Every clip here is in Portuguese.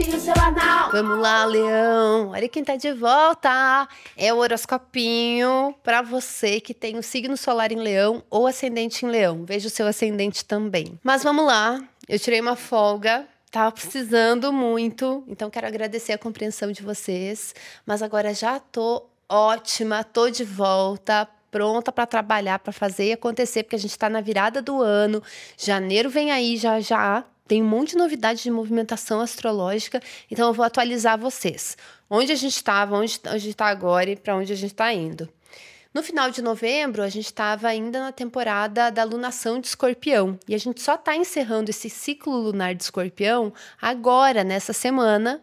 horoscopinho semanal. Vamos lá, Leão. Olha quem tá de volta. É o horoscopinho para você que tem o signo solar em Leão ou ascendente em Leão. Veja o seu ascendente também. Mas vamos lá. Eu tirei uma folga Tava precisando muito, então quero agradecer a compreensão de vocês. Mas agora já tô ótima, tô de volta, pronta para trabalhar, para fazer e acontecer, porque a gente está na virada do ano. Janeiro vem aí já já. Tem um monte de novidades de movimentação astrológica, então eu vou atualizar vocês. Onde a gente estava, onde a gente está agora e para onde a gente está indo. No final de novembro, a gente estava ainda na temporada da lunação de escorpião. E a gente só está encerrando esse ciclo lunar de escorpião agora, nessa semana,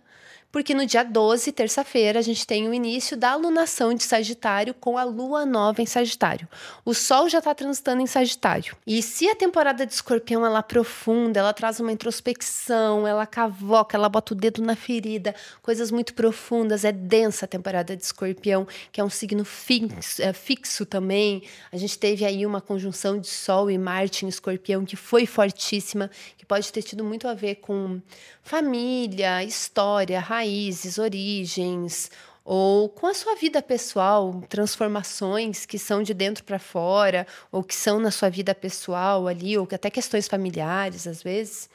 porque no dia 12, terça-feira, a gente tem o início da alunação de Sagitário com a lua nova em Sagitário. O Sol já está transitando em Sagitário. E se a temporada de Escorpião ela aprofunda, ela traz uma introspecção, ela cavoca, ela bota o dedo na ferida, coisas muito profundas, é densa a temporada de Escorpião, que é um signo fixo, é, fixo também. A gente teve aí uma conjunção de Sol e Marte em Escorpião que foi fortíssima, que pode ter tido muito a ver com família, história, raízes, origens, ou com a sua vida pessoal, transformações que são de dentro para fora, ou que são na sua vida pessoal ali, ou até questões familiares às vezes.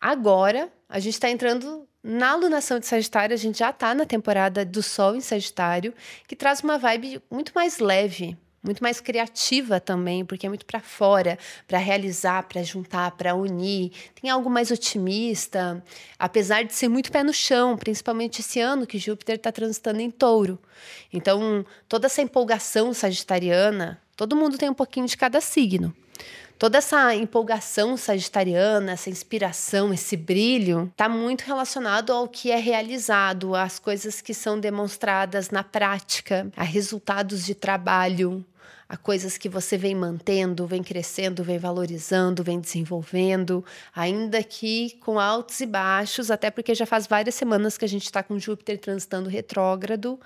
Agora, a gente está entrando na alunação de Sagitário, a gente já está na temporada do Sol em Sagitário, que traz uma vibe muito mais leve, muito mais criativa também, porque é muito para fora, para realizar, para juntar, para unir. Tem algo mais otimista, apesar de ser muito pé no chão, principalmente esse ano que Júpiter está transitando em touro. Então, toda essa empolgação sagitariana, todo mundo tem um pouquinho de cada signo. Toda essa empolgação sagitariana, essa inspiração, esse brilho, está muito relacionado ao que é realizado, às coisas que são demonstradas na prática, a resultados de trabalho, a coisas que você vem mantendo, vem crescendo, vem valorizando, vem desenvolvendo, ainda que com altos e baixos, até porque já faz várias semanas que a gente está com Júpiter transitando retrógrado.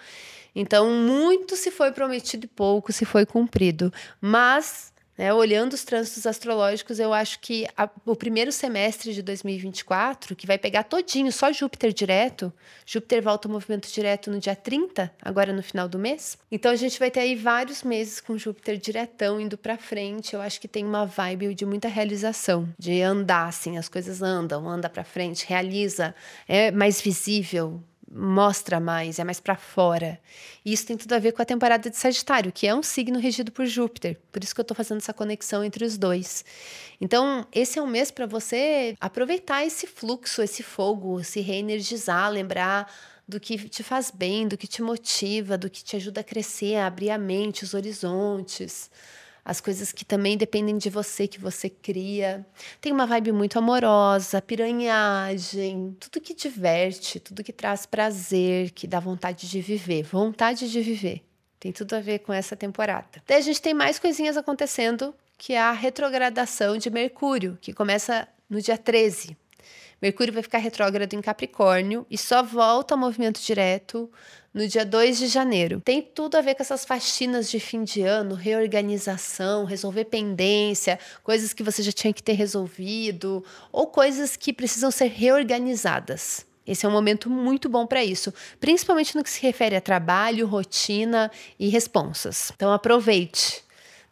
Então, muito se foi prometido e pouco se foi cumprido. Mas né? Olhando os trânsitos astrológicos, eu acho que a, o primeiro semestre de 2024, que vai pegar todinho, só Júpiter direto, Júpiter volta ao movimento direto no dia 30, agora no final do mês. Então a gente vai ter aí vários meses com Júpiter diretão indo para frente. Eu acho que tem uma vibe de muita realização, de andar assim, as coisas andam, anda para frente, realiza, é mais visível, mostra mais, é mais para fora. E isso tem tudo a ver com a temporada de Sagitário, que é um signo regido por Júpiter. Por isso que eu estou fazendo essa conexão entre os dois. Então, esse é um mês para você aproveitar esse fluxo, esse fogo, se reenergizar, lembrar do que te faz bem, do que te motiva, do que te ajuda a crescer, a abrir a mente, os horizontes as coisas que também dependem de você, que você cria. Tem uma vibe muito amorosa, piranhagem, tudo que diverte, tudo que traz prazer, que dá vontade de viver, vontade de viver. Tem tudo a ver com essa temporada. Daí a gente tem mais coisinhas acontecendo, que é a retrogradação de Mercúrio, que começa no dia 13. Mercúrio vai ficar retrógrado em Capricórnio e só volta ao movimento direto no dia 2 de janeiro. Tem tudo a ver com essas faxinas de fim de ano, reorganização, resolver pendência, coisas que você já tinha que ter resolvido, ou coisas que precisam ser reorganizadas. Esse é um momento muito bom para isso, principalmente no que se refere a trabalho, rotina e responsas. Então aproveite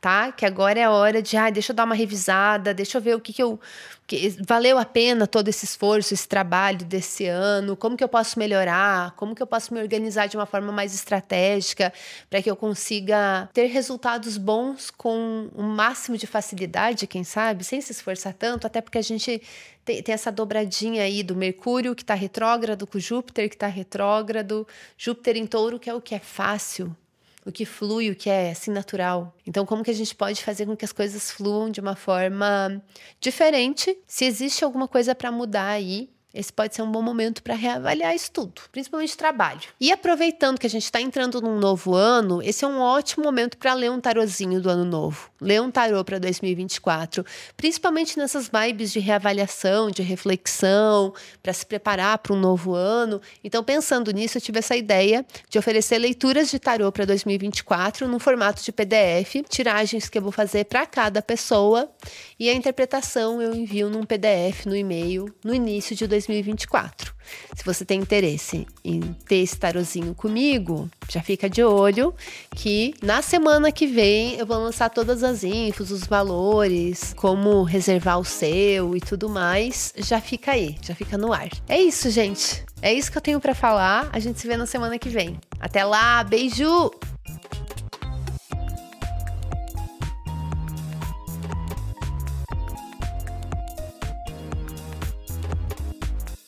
tá? Que agora é a hora de, ah, deixa eu dar uma revisada, deixa eu ver o que, que eu. Que, valeu a pena todo esse esforço, esse trabalho desse ano, como que eu posso melhorar, como que eu posso me organizar de uma forma mais estratégica para que eu consiga ter resultados bons com o máximo de facilidade, quem sabe, sem se esforçar tanto, até porque a gente tem, tem essa dobradinha aí do Mercúrio, que está retrógrado, com Júpiter, que está retrógrado, Júpiter em touro, que é o que é fácil o que flui, o que é assim natural. Então, como que a gente pode fazer com que as coisas fluam de uma forma diferente? Se existe alguma coisa para mudar aí, esse pode ser um bom momento para reavaliar isso tudo, principalmente trabalho. E aproveitando que a gente está entrando num novo ano, esse é um ótimo momento para ler um tarozinho do ano novo. Ler um tarô para 2024, principalmente nessas vibes de reavaliação, de reflexão, para se preparar para um novo ano. Então, pensando nisso, eu tive essa ideia de oferecer leituras de tarô para 2024 no formato de PDF, tiragens que eu vou fazer para cada pessoa e a interpretação eu envio num PDF no e-mail no início de 2024. 2024. Se você tem interesse em ter esse tarozinho comigo, já fica de olho que na semana que vem eu vou lançar todas as infos, os valores, como reservar o seu e tudo mais. Já fica aí, já fica no ar. É isso, gente. É isso que eu tenho para falar. A gente se vê na semana que vem. Até lá, beijo!